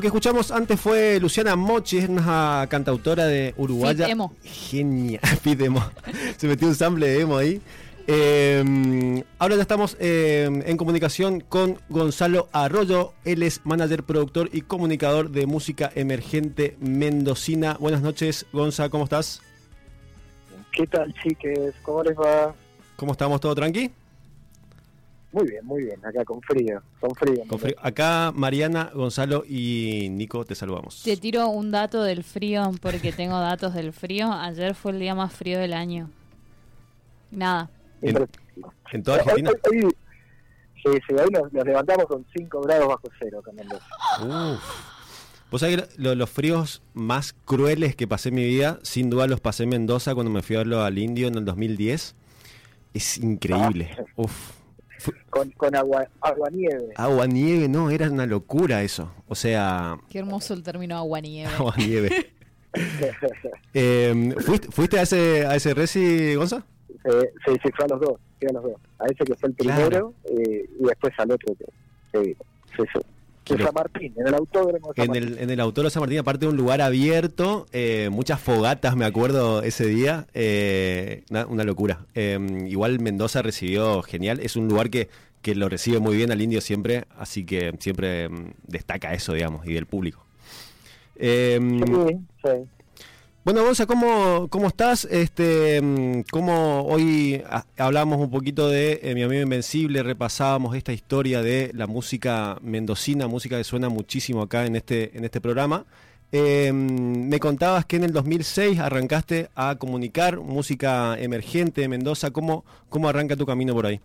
Lo que escuchamos antes fue Luciana Mochi, es una cantautora de Uruguaya. Emo. Genial, Fit emo. Se metió un sample de emo ahí. Eh, ahora ya estamos eh, en comunicación con Gonzalo Arroyo. Él es manager, productor y comunicador de música emergente mendocina. Buenas noches, Gonza, ¿cómo estás? ¿Qué tal, chiques? ¿Cómo les va? ¿Cómo estamos? ¿Todo tranqui? Muy bien, muy bien. Acá con frío, con frío. Con frío. Acá Mariana, Gonzalo y Nico te saludamos. Te tiro un dato del frío porque tengo datos del frío. Ayer fue el día más frío del año. Nada. ¿En, en toda Argentina? Hoy, hoy, sí, sí, hoy nos, nos, levantamos con 5 grados bajo cero Mendoza. Uf. Vos sabés que lo, los fríos más crueles que pasé en mi vida, sin duda los pasé en Mendoza cuando me fui a verlo al indio en el 2010. Es increíble. Ah. Uf. Con, con agua, agua nieve. Agua nieve, no, era una locura eso. O sea. Qué hermoso el término agua nieve. Agua nieve. eh, ¿fuiste, ¿Fuiste a ese, a ese reci, Gonza? Eh, sí, sí, fue a los dos, fui a los dos. A ese que fue el primero Claro. eh, y después al otro que, que sí, sí. Qué De lo- San Martín, en el autódromo de San En Martín. el, en el Autódromo San Martín, aparte de un lugar abierto, eh, muchas fogatas, me acuerdo ese día, eh, una, una locura. Eh, igual Mendoza recibió genial, es un lugar que, que lo recibe muy bien al indio siempre, así que siempre mm, destaca eso, digamos, y del público. Eh, Sí, sí. Bueno, Gonza, ¿cómo, cómo estás? Este, mm, ¿Cómo hoy hablamos un poquito de eh, Mi Amigo Invencible? Repasábamos esta historia de la música mendocina, música que suena muchísimo acá en este, en este programa. Eh, me contabas que en el 2006 arrancaste a comunicar música emergente de Mendoza. ¿Cómo, cómo arranca tu camino por ahí?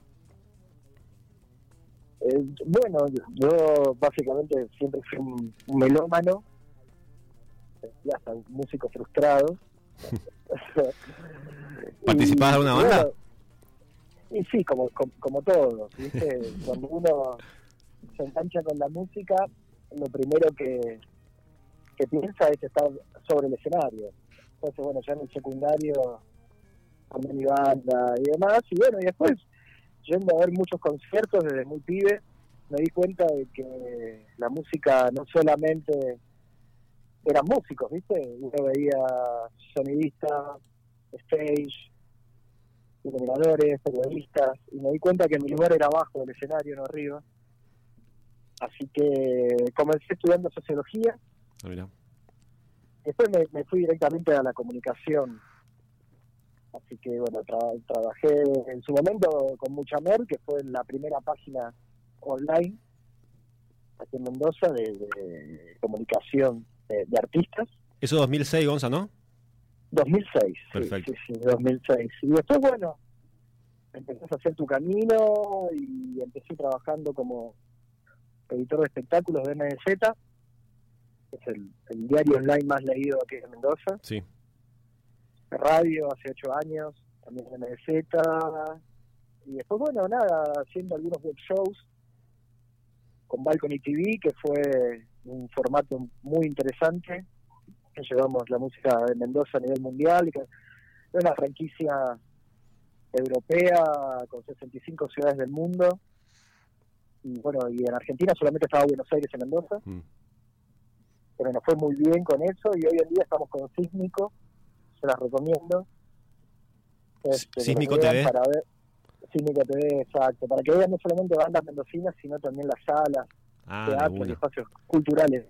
Eh, bueno, yo básicamente siempre fui un melómano, y hasta un músico frustrado. ¿Participabas de alguna banda? bueno, y sí, como, como, como todos, ¿viste? Cuando uno se engancha con la música, lo primero que, que piensa es estar sobre el escenario. Entonces, bueno, ya en el secundario, armé mi banda y demás, y bueno, y después yendo a ver muchos conciertos desde muy pibe, me di cuenta de que la música no solamente eran músicos, ¿viste? Uno veía sonidistas, stage, iluminadores, periodistas, y me di cuenta que mi lugar era abajo del escenario, no arriba. Así que comencé estudiando sociología, Ah, mirá. después me, me fui directamente a la comunicación. Así que bueno, tra- trabajé en su momento con Muchamer, que fue la primera página online aquí en Mendoza de, de comunicación de, de artistas. Eso 2006, Gonza, ¿no? 2006. sí, Perfecto. Sí, sí, 2006. Y después, bueno, empezás a hacer tu camino y empecé trabajando como editor de espectáculos de MDZ, que es el, el diario online más leído aquí en Mendoza. Sí. De radio hace ocho años, también en MDZ. Y después, bueno, nada, haciendo algunos web shows con Balcony TV, que fue un formato muy interesante que llevamos la música de Mendoza a nivel mundial y que es una franquicia europea con 65 ciudades del mundo y bueno y en Argentina solamente estaba Buenos Aires y Mendoza Mm. pero nos fue muy bien con eso y hoy en día estamos con Sísmico se las recomiendo Este, Sísmico TV. para ver Sísmico TV exacto para que vean no solamente bandas mendocinas sino también las salas Ah, teatros y espacios culturales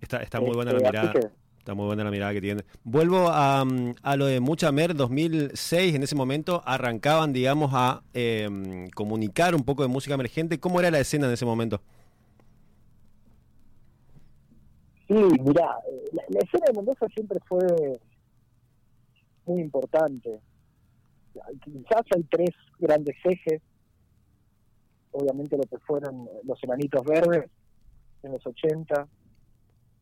Está, está muy buena la Este, mirada. Está muy buena la mirada que tiene. Vuelvo a, mm, a lo de Mucha Mer 2006. En ese momento arrancaban, digamos, a eh, comunicar un poco de música emergente. ¿Cómo era la escena en ese momento? Sí, mirá, eh, la, la escena de Mendoza siempre fue muy importante. Quizás hay tres grandes ejes. Obviamente lo que fueron los enanitos verdes en los 80,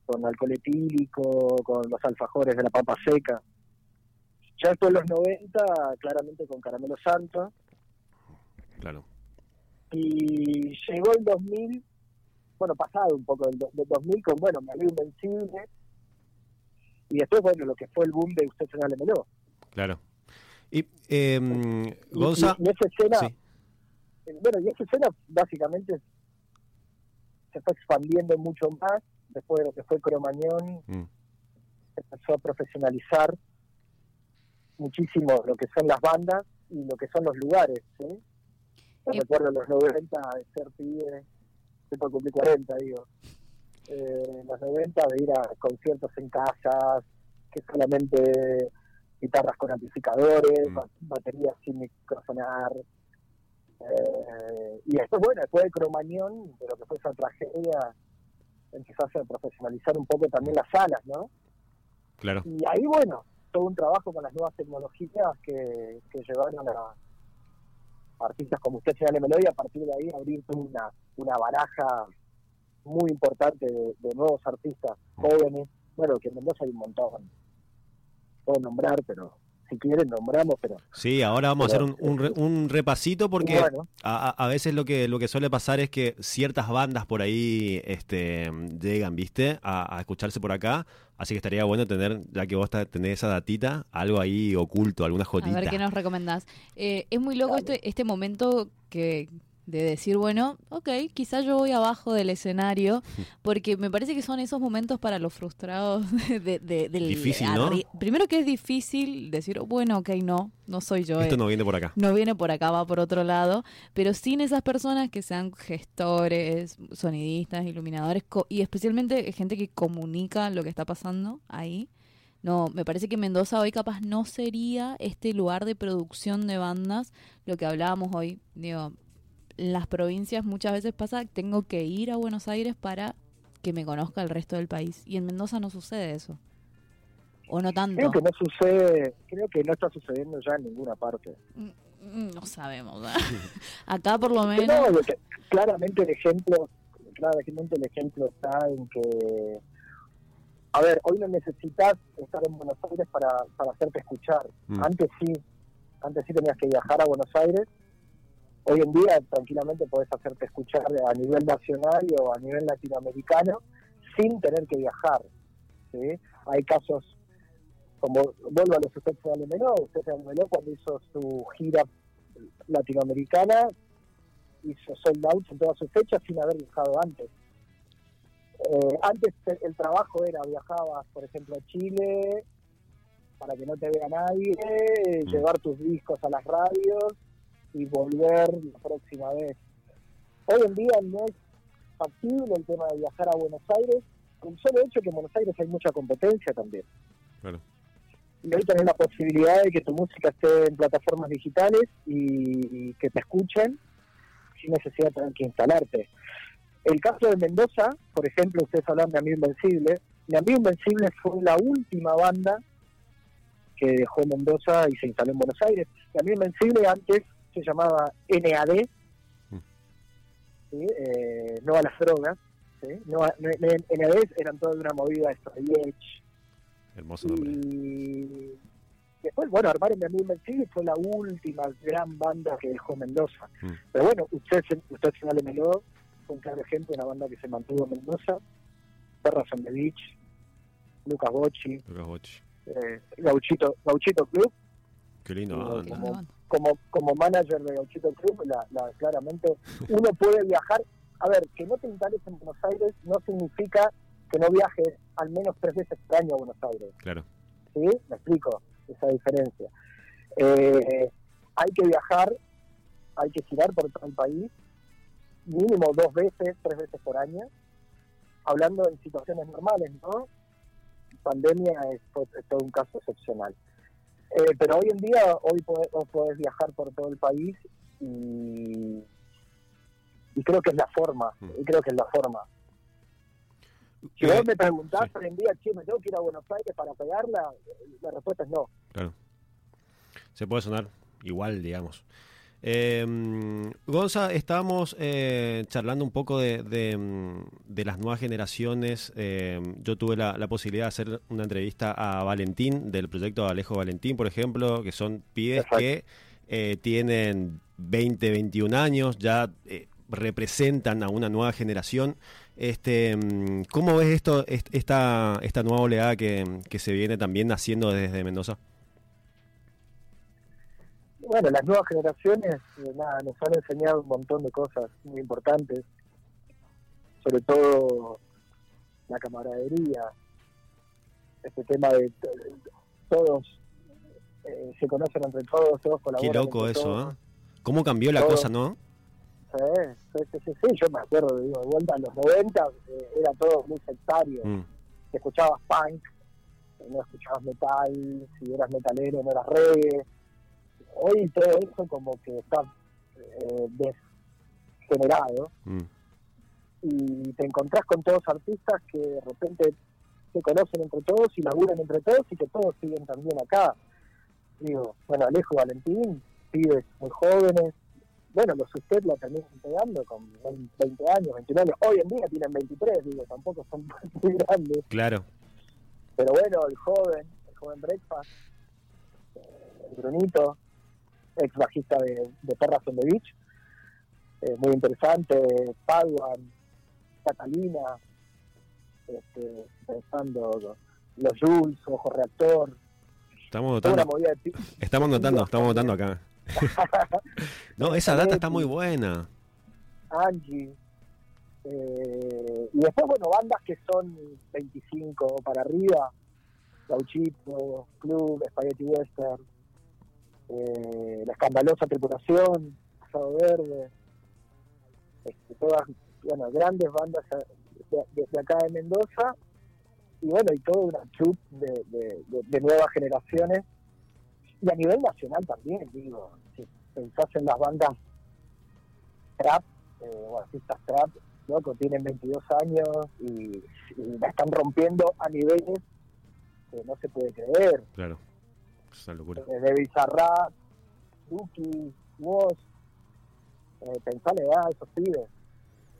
con alcohol etílico, con los alfajores de la papa seca. Ya después en los 90, claramente con Caramelo Santo. Claro. Y llegó el 2000, bueno, pasado un poco del, del 2000 con, bueno, Me Amigo Invencible. Y después, bueno, lo que fue el boom de Usted se Meló. Claro. Y, eh, Y, Gonza. y- y esa escena, Sí. Eh, bueno, y esa escena básicamente se fue expandiendo mucho más después de lo que fue Cromañón, Mm. empezó a profesionalizar muchísimo lo que son las bandas y lo que son los lugares. ¿sí? Yo Y- recuerdo en los 90 de ser pibe, estoy por cumplir 40, digo. Eh, en los 90 de ir a conciertos en casas, que solamente guitarras con amplificadores, Mm. ba- baterías sin microfonar. Eh, y después, bueno, después de Cromañón, de lo que fue esa tragedia, empezó a profesionalizar un poco también las salas, ¿no? Claro. Y ahí, bueno, todo un trabajo con las nuevas tecnologías que, que llevaron a artistas como usted, señale Melody, a partir de ahí abrir una, una baraja muy importante de, de nuevos artistas jóvenes. Bueno, que en Mendoza hay un montón. Puedo nombrar, pero si quieren nombramos, pero Sí, ahora vamos a hacer un, un re- un repasito porque bueno, a, a- a veces lo que lo que suele pasar es que ciertas bandas por ahí este, llegan, ¿viste? A, a escucharse por acá. Así que estaría bueno tener, ya que vos tenés esa datita, algo ahí oculto, alguna A jodita. ver qué nos recomendás. Eh, es muy loco este, este momento que de decir, bueno, ok, quizá yo voy abajo del escenario, porque me parece que son esos momentos para los frustrados de, de- del... Difícil, ¿no? Primero que es difícil decir, bueno, ok, no, no soy yo. Esto eh, no viene por acá. no viene por acá, va por otro lado, pero sin esas personas que sean gestores, sonidistas, iluminadores y especialmente gente que comunica lo que está pasando ahí. No, me parece que Mendoza hoy capaz no sería este lugar de producción de bandas, lo que hablábamos hoy, digo, en las provincias muchas veces pasa que tengo que ir a Buenos Aires para que me conozca el resto del país y en Mendoza no sucede eso. O no tanto. creo que no sucede, creo que no está sucediendo ya en ninguna parte. Mm, No sabemos. Acá por lo menos. no, claramente el ejemplo, claramente el ejemplo está en que, a ver, hoy no necesitas estar en Buenos Aires para, para hacerte escuchar. Mm. Antes sí, antes sí tenías que viajar a Buenos Aires. Hoy en día tranquilamente podés hacerte escuchar a nivel nacional o a nivel latinoamericano sin tener que viajar. ¿sí? Hay casos como, vuelvo a los usted se Meló, usted se Meló cuando hizo su gira latinoamericana, hizo sold out en todas sus fechas sin haber viajado antes. Eh, antes te- el trabajo era viajabas, por ejemplo, a Chile para que no te vea nadie, Mm. llevar tus discos a las radios y volver la próxima vez. Hoy en día no es factible el tema de viajar a Buenos Aires, con el solo hecho que en Buenos Aires hay mucha competencia también. Y hoy tenés la posibilidad de que tu música esté en plataformas digitales y, y que te escuchen sin necesidad de tener que instalarte. El caso de Mendoza, por ejemplo, ustedes hablan de Amigo Invencible. Mi Amigo Invencible fue la última banda que dejó Mendoza y se instaló en Buenos Aires. Mi Amigo Invencible antes se llamaba NAD, Mm. ¿sí? Eh, no a las drogas. ¿sí? No a- no- NAD eran toda una movida Straight Edge, Hermoso nombre. y después, bueno, armaron Mi Amigo y fue la última gran banda que dejó Mendoza. Mm. Pero bueno, usted, se- usted señale Meló, fue un claro ejemplo de una banda que se mantuvo en Mendoza. Perras on the Beach, Lucas Bocci, Lucas Boch. eh, Gauchito, Gauchito Club. Qué lindo. Banda. Como-. Como, manager de Gauchito Club, la, la- claramente uno puede viajar. A ver, que no te instales en Buenos Aires no significa que no viajes al menos tres veces por año a Buenos Aires. Claro. ¿sí? Me explico esa diferencia. Eh, hay que viajar, hay que girar por todo el país, mínimo dos veces, tres veces por año, hablando en situaciones normales, ¿no? Pandemia es, es todo un caso excepcional. Eh, pero hoy en día, hoy podés, viajar por todo el país y, y creo que es la forma, Mm. y creo que es la forma. Si Eh, vos me preguntás sí. hoy en día, che, ¿me tengo que ir a Buenos Aires para pegarla? La respuesta es no. Claro. Se puede sonar igual, digamos. Eh, Gonza, estábamos eh, charlando un poco de, de, mm, de las nuevas generaciones. Eh, yo tuve la, la posibilidad de hacer una entrevista a Valentín, del proyecto Alejo Valentín, por ejemplo, que son pibes Exacto. que eh, tienen 20, 21 años, ya eh, representan a una nueva generación. Este, mm, ¿Cómo ves esto, est- esta, esta nueva oleada que, que se viene también naciendo desde Mendoza? Bueno, las nuevas generaciones eh, nada, nos han enseñado un montón de cosas muy importantes, sobre todo la camaradería, este tema de, todos eh, se conocen entre todos, todos Qué colaboran. loco entre eso, todos. ¿eh? ¿Cómo cambió la cosa, no? Sí, sí, sí, sí, yo me acuerdo, digo, de vuelta en los 90 eh, era todo muy sectario. Mm, Escuchabas punk, no escuchabas metal, si eras metalero no eras reggae. Hoy todo eso como que está eh, degenerado mm. y te encontrás con todos artistas que de repente se conocen entre todos y laburan entre todos y que todos siguen también acá. Digo, bueno, Alejo Valentín, pibes muy jóvenes, bueno, los usted la terminan pegando con 20 años, 21 años, hoy en día tienen 23, digo, tampoco son muy grandes, Claro. pero bueno, el joven, el joven Breakfast, eh, el Brunito, ex bajista de, de Perras on the Beach, eh, muy interesante, Paduan, Catalina, este, pensando los Jules, Ojo Reactor, Estamos notando, de estamos notando, estamos notando acá. no, esa data está muy buena. Angie. eh, y después, bueno, bandas que son 25 para arriba, Gauchito, Club, Spaghetti Western, eh, La Escandalosa Tripulación, Pasado Verde, este, todas, bueno, grandes bandas eh, de, de- de acá de Mendoza, y bueno, y toda una de- de nuevas generaciones, y a nivel nacional también, digo, si pensás en las bandas trap, eh, o artistas trap, loco, tienen 22 años y, y la están rompiendo a niveles que no se puede creer. Claro. Es una locura. Desde Bizarrap, Duki, Woz, eh, pensale a esos pibes.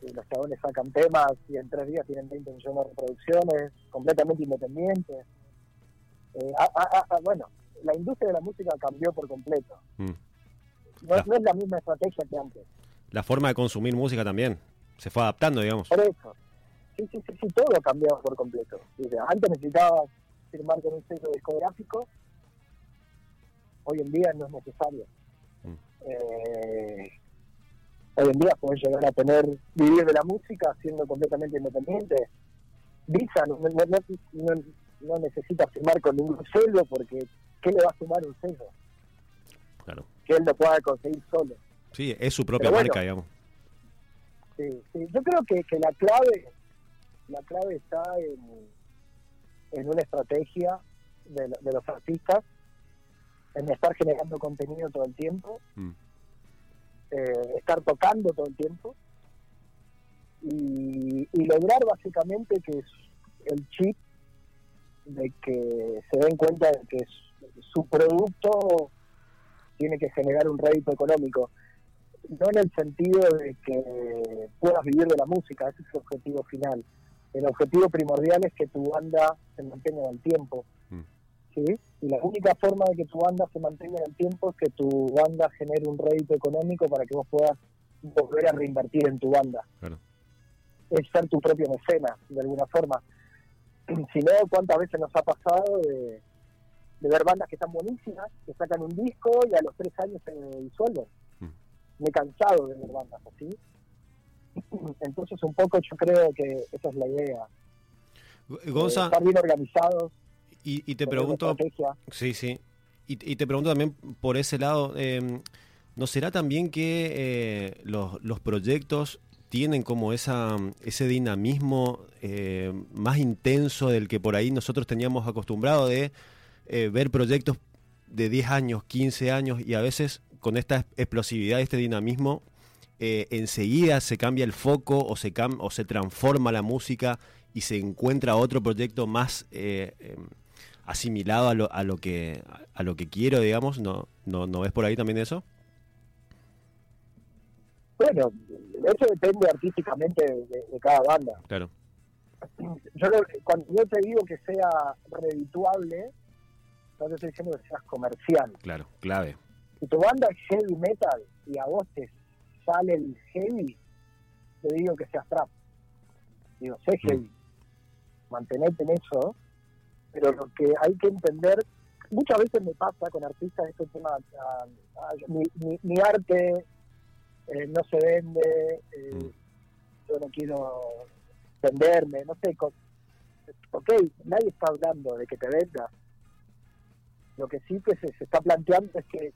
Y los chabones sacan temas y en tres días tienen 20 millones de reproducciones, completamente independientes. Eh, ah, ah, ah, ah, bueno, la industria de la música cambió por completo. Mm. No, Ah. no es la misma estrategia que antes. La forma de consumir música también. Se fue adaptando, digamos. Por eso. Sí, sí, sí, sí, todo ha cambiado por completo. Antes necesitabas firmar con un sello discográfico, hoy en día no es necesario. Mm. Eh, hoy en día puedes llegar a tener, vivir de la música siendo completamente independiente. Visa no, no, no- no- no necesita firmar con ningún sello porque ¿qué le va a sumar un sello? Claro. Que él lo pueda conseguir solo. Sí, es su propia bueno. marca, digamos. Sí, sí. Yo creo que, que la clave la clave está en, en una estrategia de los artistas, en estar generando contenido todo el tiempo, Mm. eh, estar tocando todo el tiempo y, y lograr básicamente que es el chip de que se den cuenta de que su- su producto tiene que generar un rédito económico no en el sentido de que puedas vivir de la música, ese es el objetivo final. El objetivo primordial es que tu banda se mantenga en el tiempo. ¿Sí? Y la única forma de que tu banda se mantenga en el tiempo es que tu banda genere un rédito económico para que vos puedas volver a reinvertir en tu banda. Claro. Es ser tu propio mecena, de alguna forma. Si no, ¿cuántas veces nos ha pasado de, de ver bandas que están buenísimas, que sacan un disco y a los tres años se disuelven? Mm. Me he cansado de ver bandas así. Entonces, un poco yo creo que esa es la idea. eh, Gonza, estar bien organizados. Y, y te pregunto. Sí, sí. Y, y te pregunto también por ese lado, eh, ¿no será también que eh, los, los proyectos tienen como esa, ese dinamismo eh, más intenso del que por ahí nosotros teníamos acostumbrado de eh, ver proyectos de 10 años, 15 años y a veces con esta explosividad, este dinamismo, enseguida se cambia el foco o se, cam o se transforma la música y se encuentra otro proyecto más eh, em, asimilado a lo, a lo que a lo que quiero, digamos, ¿no, no, ¿no ves por ahí también eso? Bueno, eso depende artísticamente de, de cada banda. Claro. Yo cuando yo te digo que sea redituable, no te estoy diciendo que seas comercial. Claro, clave. Si tu banda es heavy metal y a vos te sale el heavy, te digo que seas trap. Digo, sé Mm. heavy. Mantenete en eso. Pero lo que hay que entender, muchas veces me pasa con artistas este tema, ah, mi, mi- mi arte eh, no se vende, eh, Mm. yo no quiero venderme, no sé, con- ok, nadie está hablando de que te vendas. Lo que sí que se, se está planteando es que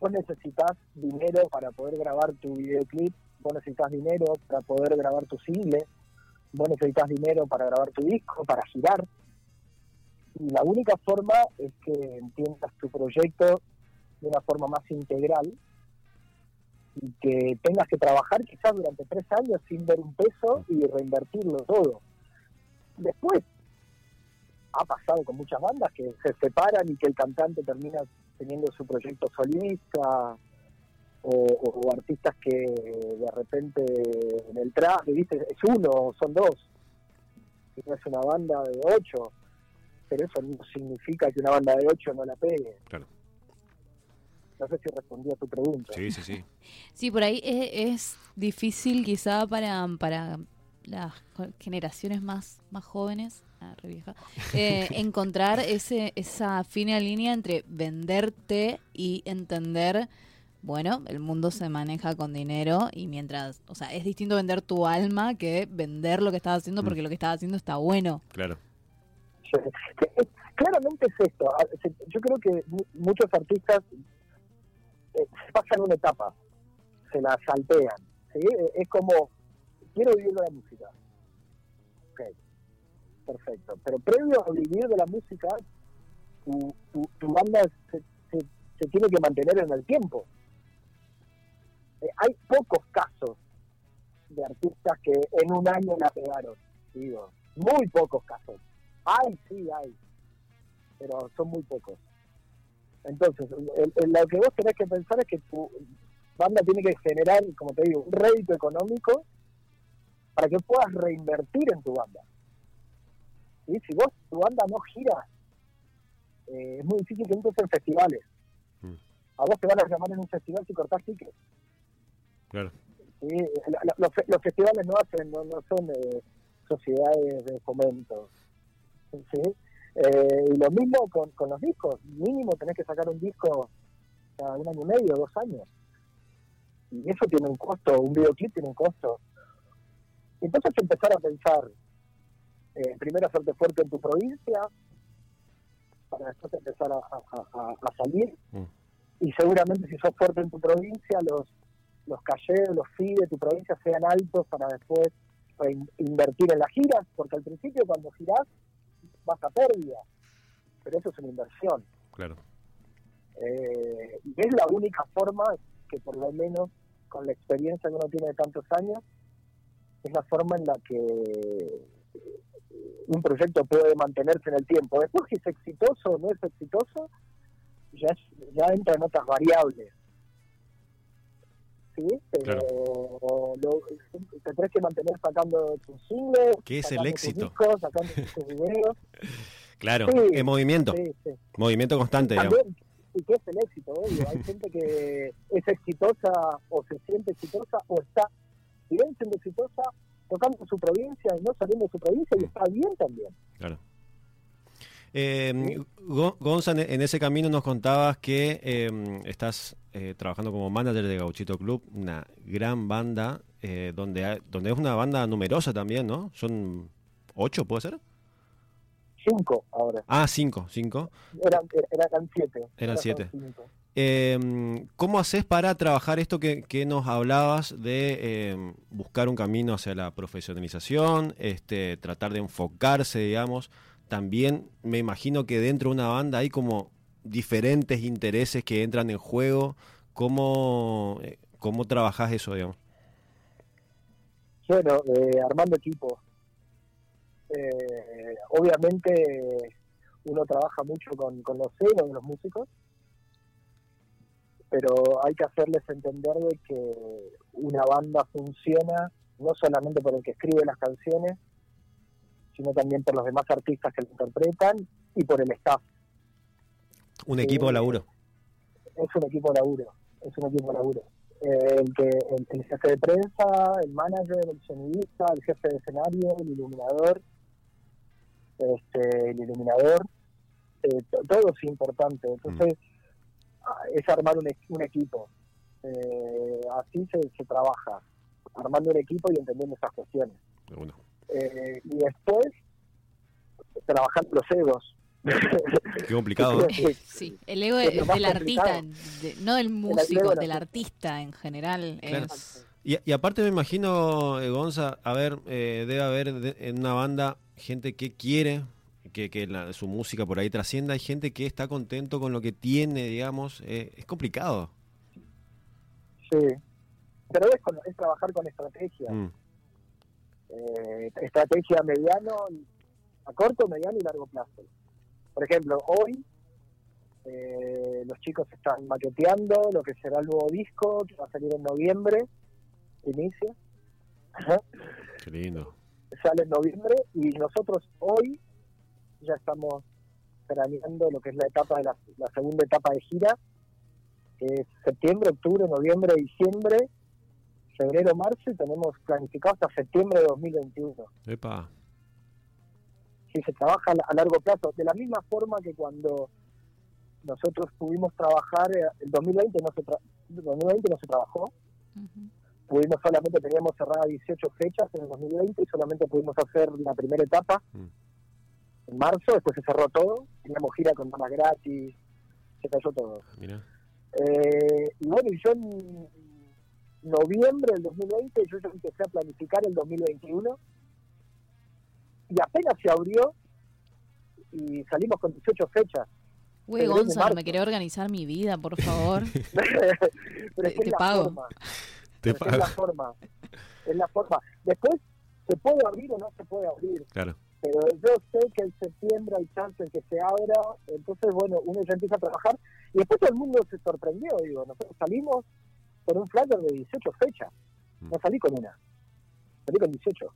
vos necesitas dinero para poder grabar tu videoclip, vos necesitas dinero para poder grabar tu single, vos necesitas dinero para grabar tu disco, para girar. La única forma es que entiendas tu proyecto de una forma más integral y que tengas que trabajar quizás durante tres años sin ver un peso y reinvertirlo todo. Después, ha pasado con muchas bandas que se separan y que el cantante termina teniendo su proyecto solista o, o artistas que de repente en el traje, ¿viste? Es uno, son dos. Y no es una banda de ocho, pero eso no significa que una banda de ocho no la pegue. Claro. No sé si respondí a tu pregunta. Sí, sí, sí. Sí, por ahí es, es difícil quizá para, para las co- generaciones más, más jóvenes, ah, re vieja, eh, encontrar ese, esa fina línea entre venderte y entender, bueno, el mundo se maneja con dinero y mientras, o sea, es distinto vender tu alma que vender lo que estás haciendo porque lo que estás haciendo está bueno. Claro. Claramente es esto. Yo creo que mu- muchos artistas eh, pasan una etapa, se la saltean. Eh, Es como, quiero vivir de la música. Ok, perfecto. Pero previo a vivir de la música, tu, tu, banda se, se- tiene que mantener en el tiempo. Eh, hay pocos casos de artistas que en un año la pegaron, digo, muy pocos casos. Hay, sí, hay, pero son muy pocos. Entonces, el- el- lo que vos tenés que pensar es que tu banda tiene que generar, como te digo, un rédito económico para que puedas reinvertir en tu banda. ¿Sí? Si vos, tu banda no gira, eh, es muy difícil que entres en festivales. Mm. A vos te van a llamar en un festival si cortás tickets. Claro. ¿sí? La- la- Los, los festivales no hacen, no, no son eh, sociedades de fomento. ¿Sí? Eh, y lo mismo con, con los discos. Mínimo tenés que sacar un disco cada un año y medio, dos años. Y eso tiene un costo, un videoclip tiene un costo. Entonces empezar a pensar, eh, primero hacerte fuerte en tu provincia, para después empezar a, a- a- a salir. Mm. Y seguramente si sos fuerte en tu provincia, los los calleos, los fees de tu provincia sean altos para después invertir en las giras, porque al principio cuando girás vas a pérdida, pero eso es una inversión. Claro. Eh, y es la única forma que por lo menos con la experiencia que uno tiene de tantos años, es la forma en la que un proyecto puede mantenerse en el tiempo. Después si es exitoso o no es exitoso, ya, es- ya entra en otras variables. ¿Sí? Pero lo- te tenés que mantener sacando tus singles, ¿Qué es el sacando tus éxito? discos, sacando tus videos. Claro. Sí. En movimiento. Sí, sí. Movimiento constante. También, y que es el éxito, obvio. Hay gente que es exitosa o se siente exitosa o está bien siendo exitosa tocando su provincia y no saliendo de su provincia y está bien también. Claro. Eh, Go- Gonza, en- ese camino nos contabas que eh, estás eh, trabajando como manager de Gauchito Club, una gran banda, eh, donde, hay- donde es una banda numerosa también, ¿no? ¿Son ocho, puede ser? Cinco ahora. Ah, cinco, cinco. Eran, eran siete. Eran siete. Eh, ¿Cómo haces para trabajar esto que, que nos hablabas de eh, buscar un camino hacia la profesionalización, este, tratar de enfocarse, digamos? También me imagino que dentro de una banda hay como diferentes intereses que entran en juego. ¿Cómo, eh, cómo trabajás eso, digamos? Bueno, eh, armando equipo. Eh, obviamente uno trabaja mucho con, con los celos de los músicos, pero hay que hacerles entender de que una banda funciona no solamente por el que escribe las canciones, sino también por los demás artistas que lo interpretan y por el staff. Un equipo de laburo. Es un equipo de laburo, es un equipo de laburo. Eh, el, que, el, el jefe de prensa, el manager, el sonidista, el jefe de escenario, el iluminador, este, el iluminador, eh, to- todo es importante. Entonces, ah, es armar un, un equipo. Eh, así se, se trabaja, armando un equipo y entendiendo esas cuestiones. Bueno, Eh, y después, trabajando los egos. Qué complicado. Eh, sí, el ego Es del artista, de- no del músico, del artista. artista en general. Claro. es- Y, y aparte me imagino, eh, Gonza, a ver, eh, debe haber de- en una banda gente que quiere que, que la- su música por ahí trascienda, hay gente que está contento con lo que tiene, digamos, eh, es complicado. Sí. Pero es, con- es trabajar con estrategia. Mm, eh, estrategia a mediano, a corto, mediano y largo plazo. Por ejemplo, hoy eh, los chicos están maqueteando lo que será el nuevo disco, que va a salir en noviembre, inicio. Ajá. qué lindo. Sale en noviembre y nosotros hoy ya estamos craneando lo que es la etapa de la, la segunda etapa de gira, que es septiembre, octubre, noviembre, diciembre, febrero, marzo y tenemos planificado hasta septiembre de 2021. Epa. si se trabaja a la- a largo plazo, de la misma forma que cuando nosotros pudimos trabajar, eh, el 2020 no se, tra- el 2020 no se trabajó, Ujú. pudimos solamente, teníamos cerradas 18 fechas en el 2020 y solamente pudimos hacer la primera etapa Mm. en marzo, después se cerró todo, teníamos gira con damas gratis, se cayó todo. Mira. Eh, y bueno, y yo en noviembre del 2020 yo ya empecé a planificar el 2021 y apenas se abrió y salimos con 18 fechas. Güey, Gonzalo, me querés organizar mi vida, por favor. Pero es que Te es la pago. forma. Te es que es la pago. forma. Es la forma. Después se puede abrir o no se puede abrir, Claro. pero yo sé que en septiembre hay chance de que se abra, entonces bueno, uno ya empieza a trabajar y después todo el mundo se sorprendió, digo, nosotros salimos con un flyer de 18 fechas, Mm. no salí con una, salí con 18.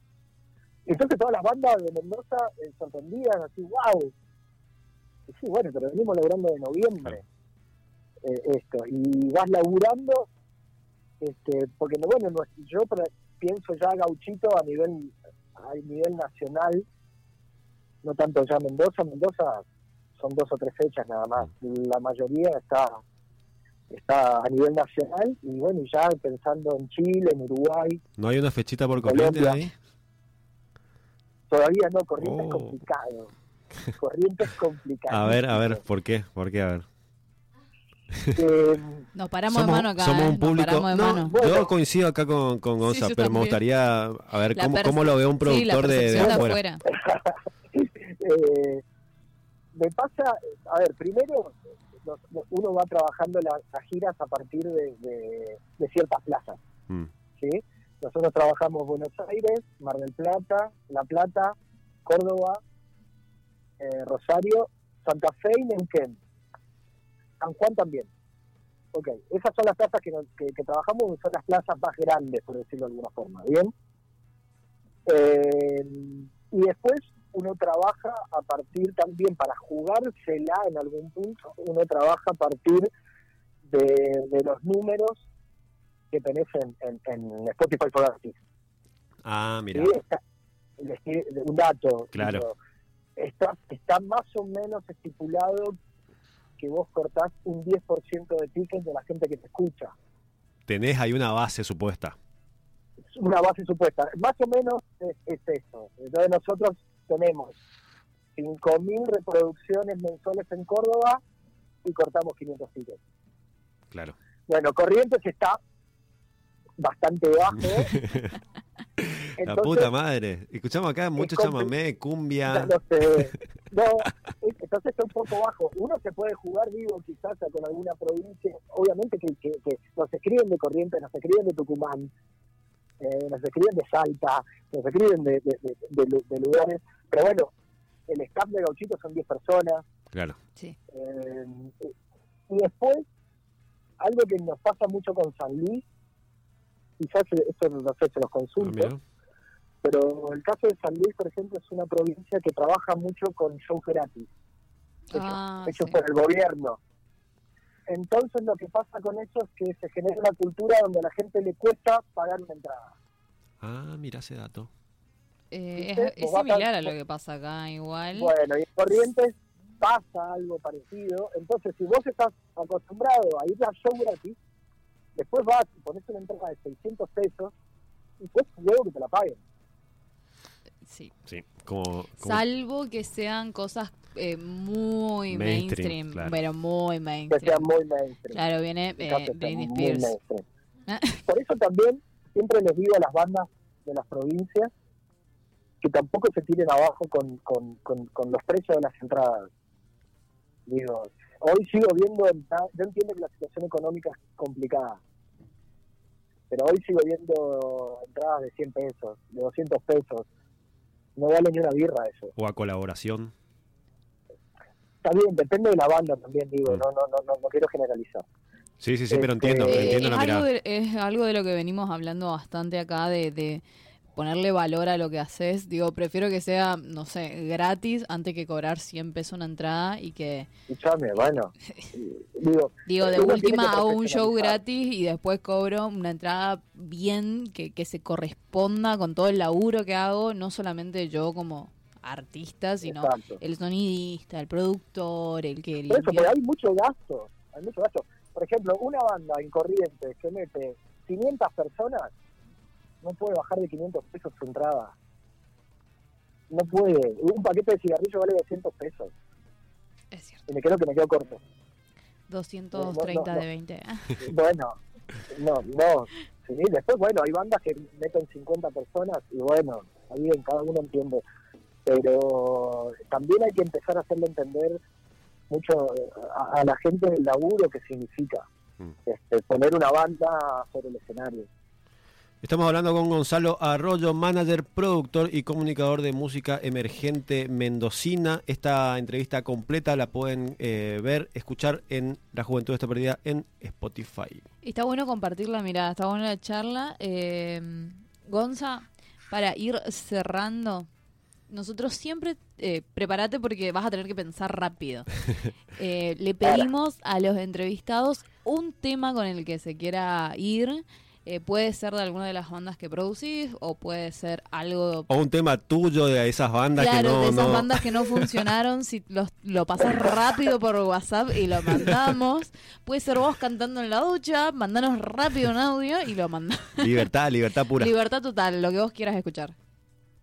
Entonces todas las bandas de Mendoza eh, sorprendían, así, wow. Y sí, bueno, pero venimos laburando de noviembre eh, esto, y vas laburando, este, porque no, bueno, no- yo pienso ya gauchito a nivel a nivel nacional, no tanto ya Mendoza, Mendoza son dos o tres fechas nada más, la mayoría está está a nivel nacional y bueno, y ya pensando en Chile, en Uruguay, ¿No hay una fechita por corriente Colombia. ahí? todavía no, corriente es Oh. complicado. Corriente es complicado. A ver, a ver, ¿por qué? ¿Por qué? A ver. Eh, Nos paramos somos, de mano acá. somos ¿eh? un público. No, mano. Bueno. yo coincido acá con, con Gonza, pero me gustaría a ver cómo, cómo lo ve un Sí, productor de, de de afuera. afuera. eh, me pasa, a ver, primero uno va trabajando la- las giras a partir de, de- de ciertas plazas, Mm, ¿sí? Nosotros trabajamos Buenos Aires, Mar del Plata, La Plata, Córdoba, eh, Rosario, Santa Fe y Neuquén. San Juan también. Ok, esas son las plazas que, que, que trabajamos, son las plazas más grandes, por decirlo de alguna forma, ¿bien? Eh, y después uno trabaja a partir también, para jugársela en algún punto, uno trabaja a partir de, de los números que tenés en, en, en Spotify for Artists. Ah, mira. Está- un dato. Claro. digo, Está, está más o menos estipulado que vos cortás un 10% de tickets de la gente que te escucha. Tenés ahí una base supuesta. Es una base supuesta. Más o menos es, es eso. Entonces nosotros tenemos 5.000 reproducciones mensuales en Córdoba y cortamos 500 tickets. Claro. Bueno, Corrientes está bastante bajo. La puta madre. Escuchamos acá mucho compli- chamamé, cumbia. Sé. No, es- entonces está un poco bajo. Uno se puede jugar vivo quizás con alguna provincia. Obviamente que, que, que nos escriben de Corrientes, nos escriben de Tucumán, eh, nos escriben de Salta, nos escriben de, de, de- de lu- de lugares. Pero bueno, el staff de Gauchito son 10 personas. Claro. Sí. Eh, y después, algo que nos pasa mucho con San Luis, quizás esto no sé, se los Ah, consulto, mira. pero el caso de San Luis, por ejemplo, es una provincia que trabaja mucho con shows gratis, hechos, Ah, hechos sí. por el gobierno. Entonces lo que pasa con eso es que se genera una cultura donde a la gente le cuesta pagar una entrada. Ah, mira ese dato. Eh, es, a- similar a lo que pasa acá, igual. Bueno, y en Corrientes pasa algo parecido. Entonces, si vos estás acostumbrado a ir a show gratis, después vas y pones una entrada de 600 pesos y pues luego que te la paguen. Sí. Sí, como, como- Salvo que sean cosas eh, muy Mainstream, mainstream, claro. pero muy Que mainstream. sea muy mainstream. Claro, viene eh, Britney Spears. Ah. Por eso también siempre les digo a las bandas de las provincias que tampoco se tiren abajo con, con, con, con los precios de las entradas. Digo, hoy sigo viendo, yo entiendo que la situación económica es complicada, pero hoy sigo viendo entradas de 100 pesos, de 200 pesos. No vale ni una birra eso. o a colaboración. Está bien, depende de la banda también, digo, Mm. no, no, no, no, no quiero generalizar. Sí, sí, sí, pero Este, entiendo, Eh, entiendo es, la algo mirada. de, es algo de lo que venimos hablando bastante acá, de, de ponerle valor a lo que haces. Digo, prefiero que sea, no sé, gratis antes que cobrar 100 pesos una entrada y que, Escuchame, bueno, digo, digo, de última hago un show gratis y después cobro una entrada bien, que, que se corresponda con todo el laburo que hago, no solamente yo como artista, sino exacto. el sonidista, el productor, el que Por eso, pero hay mucho gasto, hay mucho gasto. Por ejemplo, una banda en Corrientes que mete 500 personas, no puede bajar de 500 pesos su entrada. No puede. Un paquete de cigarrillos vale 200 pesos. Es cierto. Y me creo que me quedo corto. 230 No, no, no. de 20. Ah, bueno, no, no. Sí, después, bueno, hay bandas que meten 50 personas y bueno, ahí bien, cada uno entiende. Pero también hay que empezar a hacerle entender mucho eh, a, a la gente del laburo que significa Mm. este, poner una banda sobre el escenario. Estamos hablando con Gonzalo Arroyo, manager, productor y comunicador de música emergente mendocina. Esta entrevista completa la pueden eh, ver, escuchar en La Juventud está perdida en Spotify. Está bueno compartir la mirada, está buena la charla. Eh, Gonza, para ir cerrando, nosotros siempre, eh, prepárate porque vas a tener que pensar rápido. Eh, le pedimos a los entrevistados un tema con el que se quiera ir. Eh, puede ser de alguna de las bandas que producís o puede ser algo O un tema tuyo de esas bandas Claro, que no... de esas no- bandas que no funcionaron, si los, lo pasas rápido por WhatsApp y lo mandamos. Puede ser vos cantando en la ducha, mandanos rápido un audio y lo mandamos. Libertad, libertad pura. Libertad total, lo que vos quieras escuchar.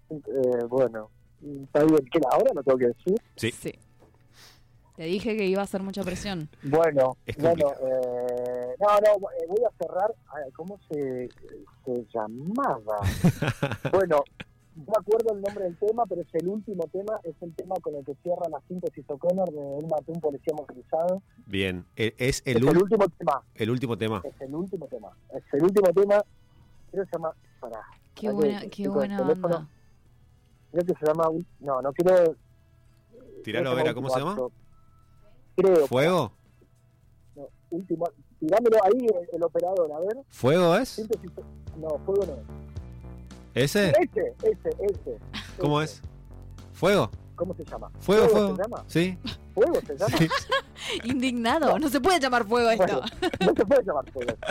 Eh, bueno, está bien. ¿Qué, ¿Ahora lo tengo que decir? Sí. Te dije que iba a ser mucha presión. Bueno, bueno eh, no, no, eh, voy a cerrar. ¿Cómo se, se llamaba? bueno, no me acuerdo el nombre del tema, pero es el último tema, es el tema con el que cierra la síntesis O'Connor de Un mató un policía motorizado. Bien, e- es Es el, último tema, el último tema. es el último tema, es el último tema. Creo que se llama, para, Qué Ahí, buena, qué buena banda. creo que se llama, no, no quiero... Tiralo a ver, ¿cómo se llama? Acto. Creo. ¿Fuego? No, último, tirámelo ahí el, el operador, a ver. ¿Fuego es? No, fuego no. ¿Ese? Ese, ese, ese. ¿Cómo ese. es? ¿Fuego? ¿Cómo se llama? ¿Fuego, fuego? se llama? ¿Sí? ¿Fuego se llama? Sí. Indignado, no se puede llamar fuego esto. Bueno, no se puede llamar fuego.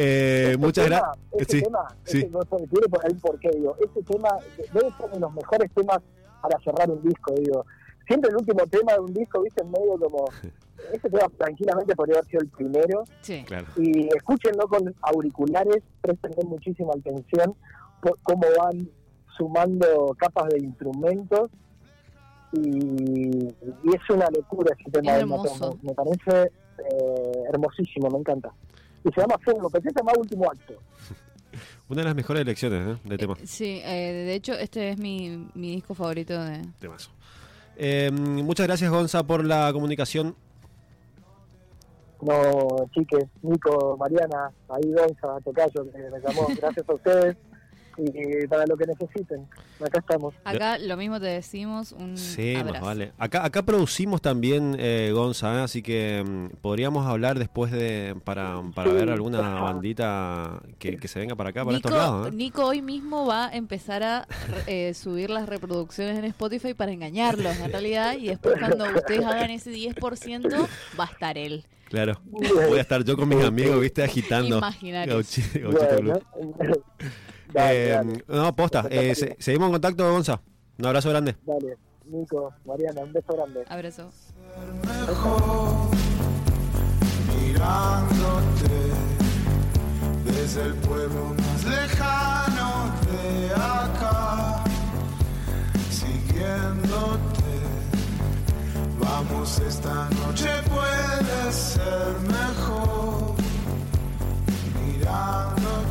Eh, Ese muchas gracias. Ese Sí, tema, sí. ese no tiene por ahí por qué, digo. Ese tema debe ser de los mejores temas para cerrar un disco, digo. Siempre el último tema de un disco, viste, en medio como... Ese tema tranquilamente podría haber sido el primero. Sí. Claro. y escúchenlo con auriculares, presten muchísima atención por cómo van sumando capas de instrumentos y, y es una locura ese tema Es del matón. me, me parece eh, hermosísimo, me encanta. Y se llama Fuego, que se llama Último Acto. Una de las mejores elecciones ¿eh? de tema. Eh, Sí, eh, de hecho este es mi, mi disco favorito de... Temazo. Eh, muchas gracias, Gonza, por la comunicación. No, chiques, Nico, Mariana, ahí Gonza, Tocayo, que me llamó, gracias a ustedes y para lo que necesiten, acá estamos. Acá lo mismo te decimos, un Sí, más abrazo. vale. Acá, acá producimos también, eh, Gonza, ¿eh? así que mm, podríamos hablar después de para, para Sí, ver alguna ajá. bandita que, que se venga para acá, para Nico, estos lados. ¿eh? Nico hoy mismo va a empezar a re- eh, subir las reproducciones en Spotify para engañarlos en realidad y después cuando ustedes hagan ese 10% va a estar él. Claro. Voy a estar yo con mis amigos, viste, agitando. Imaginarios. Gauchito Bueno. Dale, eh, dale. No, posta. Eh, se, seguimos en contacto, Gonza. Un abrazo grande. Dale, Nico, Mariana, un beso grande. Abrazo. Mirándote desde el pueblo más lejano de acá, siguiéndote. Vamos, esta noche puede ser mejor. Mirándote.